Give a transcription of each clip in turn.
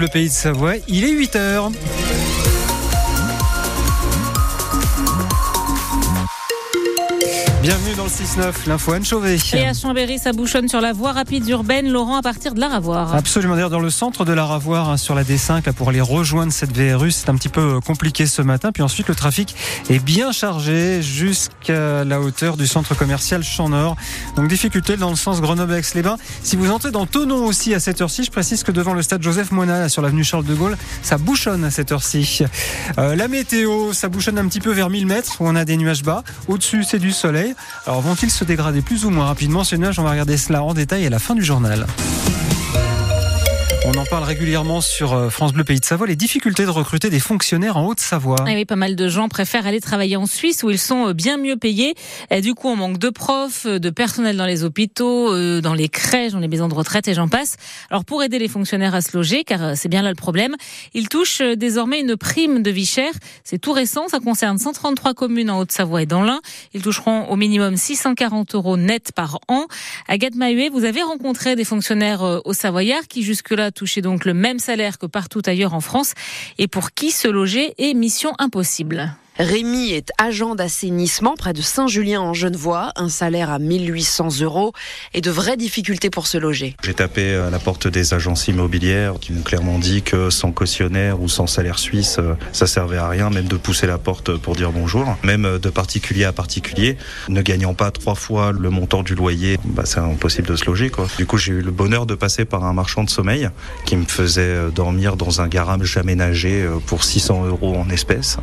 Le pays de Savoie, il est 8 Bienvenue dans le 6-9, l'info Anne Chauvet. Et à Chambéry, ça bouchonne sur la voie rapide urbaine. Laurent, à partir de l'Aravoir. Absolument, d'ailleurs, dans le centre de l'Aravoir, hein, sur la D5, là, pour aller rejoindre cette VRU, c'est un petit peu euh, compliqué ce matin. Puis ensuite, le trafic est bien chargé jusqu'à la hauteur du centre commercial Champ Nord. Donc, difficulté dans le sens Grenoble-Aix-les-Bains. Si vous entrez dans Tonon aussi à cette heure-ci, je précise que devant le stade Joseph Moina, sur l'avenue Charles de Gaulle, ça bouchonne à cette heure-ci. Euh, la météo, ça bouchonne un petit peu vers 1000 mètres, où on a des nuages bas. Au-dessus, c'est du soleil. Alors vont-ils se dégrader plus ou moins rapidement? Ces nuages On va regarder cela en détail à la fin du journal. On en parle régulièrement sur euh, France Bleu Pays de Savoie, les difficultés de recruter des fonctionnaires en Haute-Savoie. Et oui, pas mal de gens préfèrent aller travailler en Suisse où ils sont euh, bien mieux payés. Et du coup, on manque de profs, euh, de personnel dans les hôpitaux, dans les crèches, dans les maisons de retraite et j'en passe. Alors pour aider les fonctionnaires à se loger, car c'est bien là le problème, ils touchent désormais une prime de vie chère. C'est tout récent, ça concerne 133 communes en Haute-Savoie et dans l'Ain. Ils toucheront au minimum 640 euros net par an. Agathe Mahuet, vous avez rencontré des fonctionnaires au Savoyard qui jusque-là toucher donc le même salaire que partout ailleurs en France et pour qui se loger est mission impossible. Rémi est agent d'assainissement près de Saint-Julien en Genevois, un salaire à 1800 euros et de vraies difficultés pour se loger. J'ai tapé à la porte des agences immobilières qui m'ont clairement dit que sans cautionnaire ou sans salaire suisse, euh, ça servait à rien, même de pousser la porte pour dire bonjour. Même de particulier à particulier, ne gagnant pas trois fois le montant du loyer, bah, c'est impossible de se loger. Quoi. Du coup, j'ai eu le bonheur de passer par un marchand de sommeil qui me faisait euh, dormir dans un garage aménagé euh, pour 600 euros en espèces.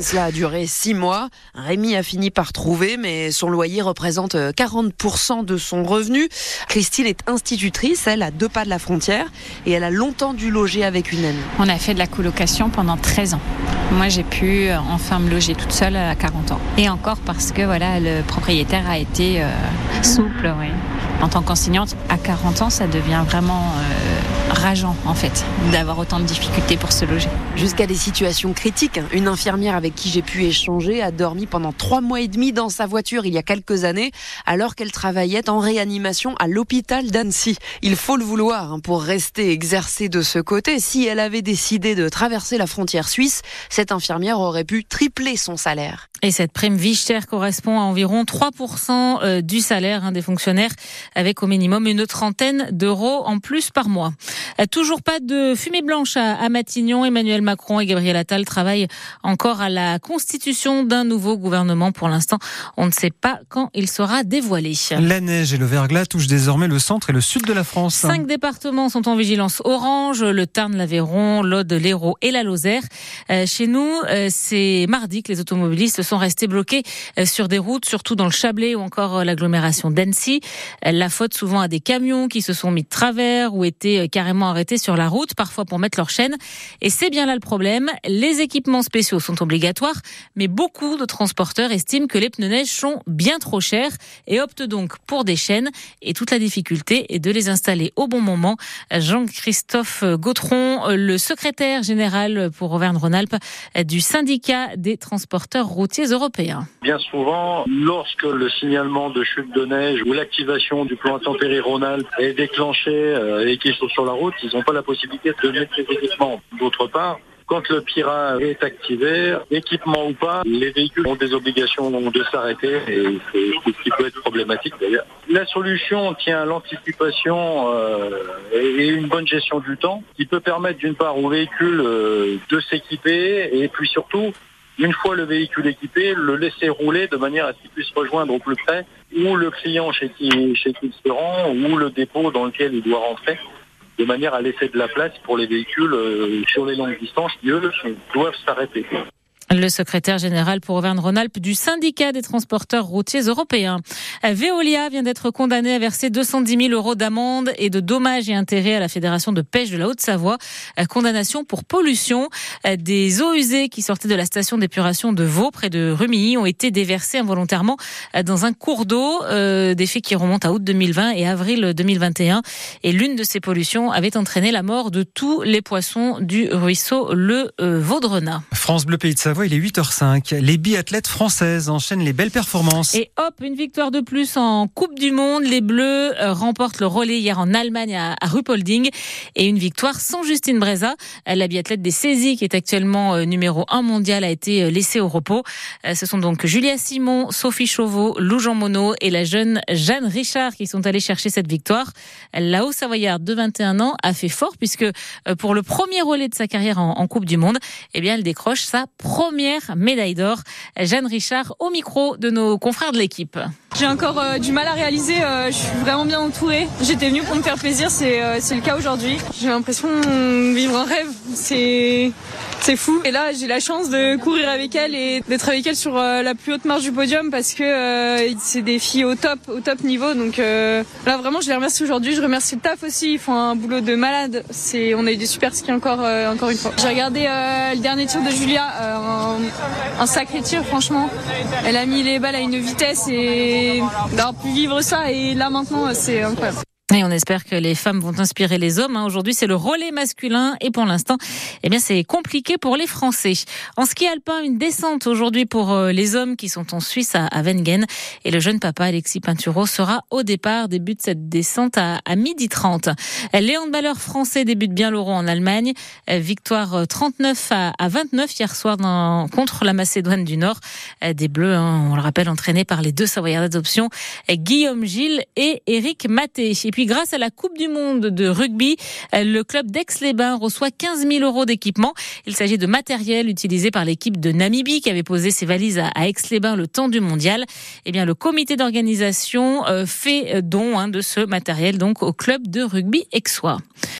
Cela duré six mois. Rémi a fini par trouver, mais son loyer représente 40% de son revenu. Christine est institutrice, elle, a deux pas de la frontière, et elle a longtemps dû loger avec une amie. On a fait de la colocation pendant 13 ans. Moi, j'ai pu euh, enfin me loger toute seule à 40 ans. Et encore parce que voilà, le propriétaire a été euh, souple. Oui. En tant qu'enseignante, à 40 ans, ça devient vraiment euh, rageant en fait d'avoir autant de difficultés pour se loger. Jusqu'à des situations critiques. Une infirmière avec qui j'ai pu échanger a dormi pendant trois mois et demi dans sa voiture il y a quelques années alors qu'elle travaillait en réanimation à l'hôpital d'Annecy. Il faut le vouloir hein, pour rester exercée de ce côté. Si elle avait décidé de traverser la frontière suisse, cette infirmière aurait pu tripler son salaire. Et cette prime vie chère correspond à environ 3% euh, du salaire hein, des fonctionnaires avec au minimum une trentaine d'euros en plus par mois. Euh, toujours pas de fumée blanche à Matignon. Emmanuel Macron et Gabriel Attal travaillent encore à la constitution d'un nouveau gouvernement. Pour l'instant, on ne sait pas quand il sera dévoilé. La neige et le verglas touchent désormais le centre et le sud de la France. Cinq départements sont en vigilance orange, le Tarn, l'Aveyron, l'Aude, l'Hérault et la Lozère. Euh, chez nous, c'est mardi que les automobilistes sont restés bloqués sur des routes, surtout dans le Chablais ou encore l'agglomération d'Annecy. La faute souvent à des camions qui se sont mis de travers ou étaient euh, carrément arrêtés sur la route, parfois pour mettre leur chaîne. Et c'est bien là le problème. Les équipements spéciaux sont obligatoires, mais beaucoup de transporteurs estiment que les pneus neige sont bien trop chers et optent donc pour des chaînes. Et toute la difficulté est de les installer au bon moment. Jean-Christophe Gautron, le secrétaire général pour Auvergne-Rhône-Alpes du syndicat des transporteurs routiers européens. Bien souvent, lorsque le signalement de chute de neige ou l'activation du plan intempérie est déclenché euh, et qu'ils sont sur la route, ils n'ont pas la possibilité de mettre les équipements. D'autre part, quand le PIRA est activé, équipement ou pas, les véhicules ont des obligations de s'arrêter et c'est ce qui peut être problématique d'ailleurs. La solution tient à l'anticipation euh, et une bonne gestion du temps qui peut permettre d'une part aux véhicules euh, de s'équiper et puis surtout une fois le véhicule équipé, le laisser rouler de manière à ce qu'il puisse rejoindre au plus près ou le client chez qui, chez qui il se rend ou le dépôt dans lequel il doit rentrer de manière à laisser de la place pour les véhicules euh, sur les longues distances qui, eux, doivent s'arrêter. Le secrétaire général pour Auvergne-Rhône-Alpes du syndicat des transporteurs routiers européens. Veolia vient d'être condamné à verser 210 000 euros d'amende et de dommages et intérêts à la Fédération de pêche de la Haute-Savoie. Condamnation pour pollution. Des eaux usées qui sortaient de la station d'épuration de Vaux, près de Rumilly, ont été déversées involontairement dans un cours d'eau. Euh, des faits qui remontent à août 2020 et avril 2021. Et l'une de ces pollutions avait entraîné la mort de tous les poissons du ruisseau le euh, Vaudrenat. France Bleu Pays de Savoie Il est 8h05. Les biathlètes françaises enchaînent les belles performances. Et hop, une victoire de plus en Coupe du Monde. Les Bleus euh, remportent le relais hier en Allemagne à, Rupolding et une victoire sans Justine Breza. La biathlète des saisies qui est actuellement euh, numéro 1 mondial a été euh, laissée au repos. Ce sont donc Julia Simon, Sophie Chauveau, Lou Jean Monod et la jeune Jeanne Richard qui sont allés chercher cette victoire. La Haut-Savoyarde de 21 ans a fait fort puisque pour le premier relais de sa carrière en, Coupe du Monde, eh bien, elle décroche sa première médaille d'or. Jeanne Richard au micro de nos confrères de l'équipe. J'ai encore euh, du mal à réaliser, euh, je suis vraiment bien entourée. J'étais venue pour me faire plaisir, c'est euh, le cas aujourd'hui. J'ai l'impression de vivre un rêve, c'est c'est fou. Et là, j'ai la chance de courir avec elle et d'être avec elle sur la plus haute marche du podium parce que c'est des filles au top, au top niveau. Donc là, vraiment, je les remercie aujourd'hui. Je remercie le taf aussi. Ils font un boulot de malade. C'est, on a eu des super skis encore, encore une fois. J'ai regardé le dernier tir de Julia, un, sacré tir, franchement. Elle a mis les balles à une vitesse et d'avoir pu vivre ça. Et là maintenant, c'est incroyable. Et on espère que les femmes vont inspirer les hommes. Hein. Aujourd'hui, c'est le relais masculin et pour l'instant, eh bien, c'est compliqué pour les Français. En ski alpin, une descente aujourd'hui pour euh, les hommes qui sont en Suisse à Wengen et le jeune papa Alexis Pinturo sera au départ. Débute cette descente à, à midi 30. Léon Baller français débute bien l'Euro en Allemagne. Victoire 39 à, 29 hier soir dans, contre la Macédoine du Nord. Des Bleus, hein, on le rappelle, entraînés par les deux Savoyards d'adoption, Guillaume Gilles et Eric Maté puis grâce à la Coupe du Monde de rugby, euh, le club d'Aix-les-Bains reçoit 15 000 euros d'équipement. Il s'agit de matériel utilisé par l'équipe de Namibie qui avait posé ses valises à Aix-les-Bains le temps du mondial. Eh bien, le comité d'organisation euh, fait don hein, de ce matériel donc au club de rugby aixois.